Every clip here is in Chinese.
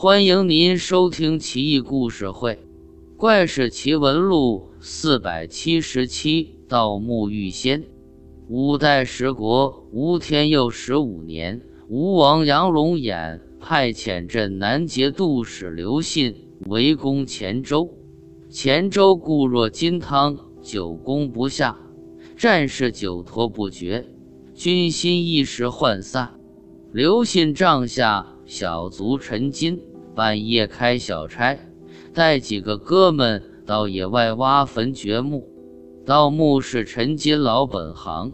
欢迎您收听《奇异故事会·怪事奇闻录》四百七十七。盗墓遇仙。五代十国吴天佑十五年，吴王杨龙眼派遣镇南节度使刘信围攻黔州。黔州固若金汤，久攻不下，战事久拖不决，军心一时涣散。刘信帐下小卒陈金半夜开小差，带几个哥们到野外挖坟掘墓。盗墓是陈金老本行，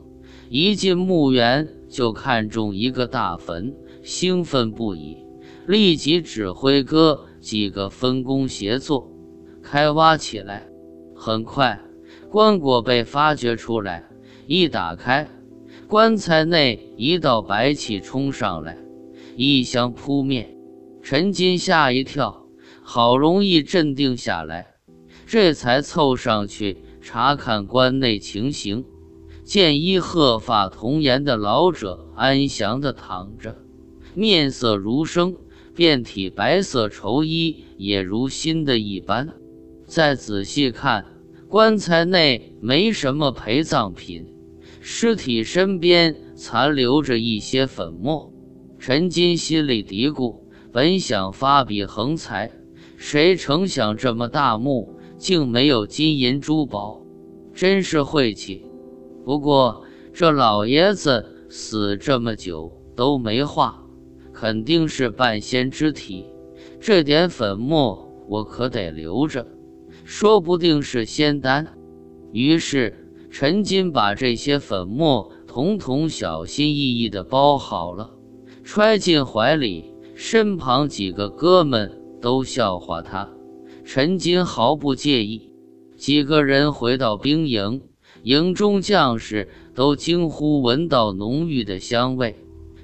一进墓园就看中一个大坟，兴奋不已，立即指挥哥几个分工协作。开挖起来，很快棺椁被发掘出来。一打开，棺材内一道白气冲上来，异香扑面。陈金吓一跳，好容易镇定下来，这才凑上去查看棺内情形。见一鹤发童颜的老者安详的躺着，面色如生，遍体白色绸衣也如新的一般。再仔细看，棺材内没什么陪葬品，尸体身边残留着一些粉末。陈金心里嘀咕：本想发笔横财，谁成想这么大墓竟没有金银珠宝，真是晦气。不过这老爷子死这么久都没化，肯定是半仙之体。这点粉末我可得留着。说不定是仙丹，于是陈金把这些粉末统统小心翼翼地包好了，揣进怀里。身旁几个哥们都笑话他，陈金毫不介意。几个人回到兵营，营中将士都惊呼闻到浓郁的香味。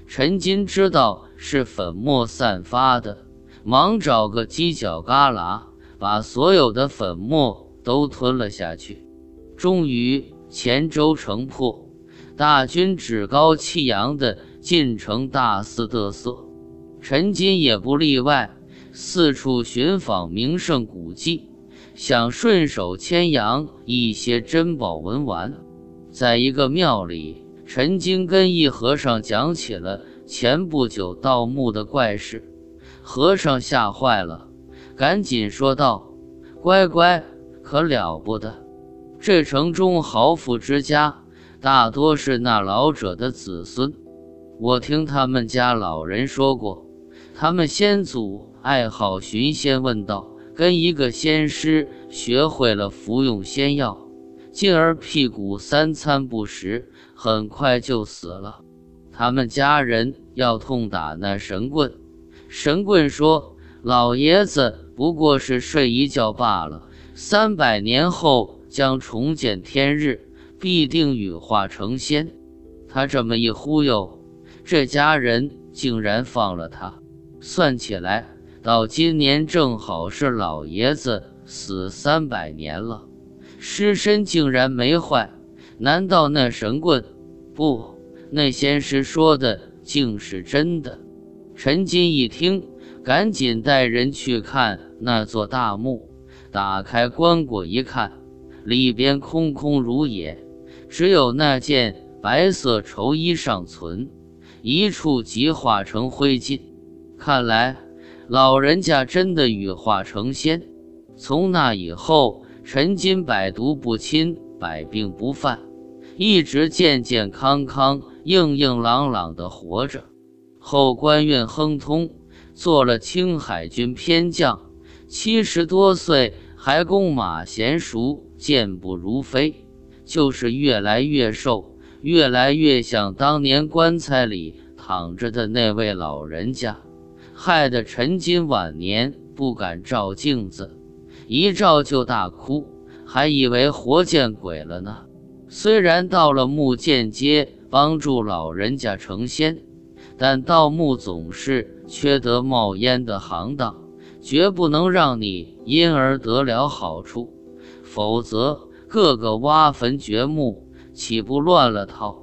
陈金知道是粉末散发的，忙找个犄角旮旯。把所有的粉末都吞了下去。终于，黔州城破，大军趾高气扬地进城大肆得瑟。陈金也不例外，四处寻访名胜古迹，想顺手牵羊一些珍宝文玩。在一个庙里，陈金跟一和尚讲起了前不久盗墓的怪事，和尚吓坏了。赶紧说道：“乖乖，可了不得！这城中豪富之家，大多是那老者的子孙。我听他们家老人说过，他们先祖爱好寻仙问道，跟一个仙师学会了服用仙药，进而屁股三餐不食，很快就死了。他们家人要痛打那神棍，神棍说：‘老爷子。’”不过是睡一觉罢了。三百年后将重见天日，必定羽化成仙。他这么一忽悠，这家人竟然放了他。算起来，到今年正好是老爷子死三百年了，尸身竟然没坏。难道那神棍不？那仙师说的竟是真的？陈金一听。赶紧带人去看那座大墓，打开棺椁一看，里边空空如也，只有那件白色绸衣尚存，一触即化成灰烬。看来老人家真的羽化成仙。从那以后，陈金百毒不侵，百病不犯，一直健健康康、硬硬朗朗的活着。后官运亨通。做了青海军偏将，七十多岁还弓马娴熟，健步如飞，就是越来越瘦，越来越像当年棺材里躺着的那位老人家，害得陈金晚年不敢照镜子，一照就大哭，还以为活见鬼了呢。虽然到了墓间街帮助老人家成仙。但盗墓总是缺得冒烟的行当，绝不能让你因而得了好处，否则个个挖坟掘墓，岂不乱了套？